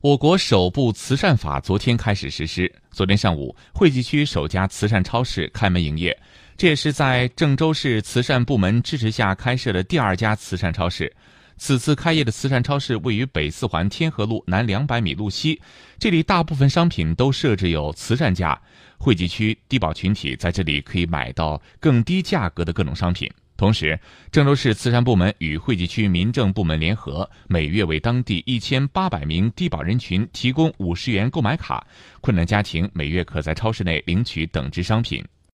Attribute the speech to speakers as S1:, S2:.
S1: 我国首部慈善法昨天开始实施。昨天上午，惠济区首家慈善超市开门营业，这也是在郑州市慈善部门支持下开设的第二家慈善超市。此次开业的慈善超市位于北四环天河路南两百米路西，这里大部分商品都设置有慈善价，惠济区低保群体在这里可以买到更低价格的各种商品。同时，郑州市慈善部门与惠济区民政部门联合，每月为当地一千八百名低保人群提供五十元购买卡，困难家庭每月可在超市内领取等值商品。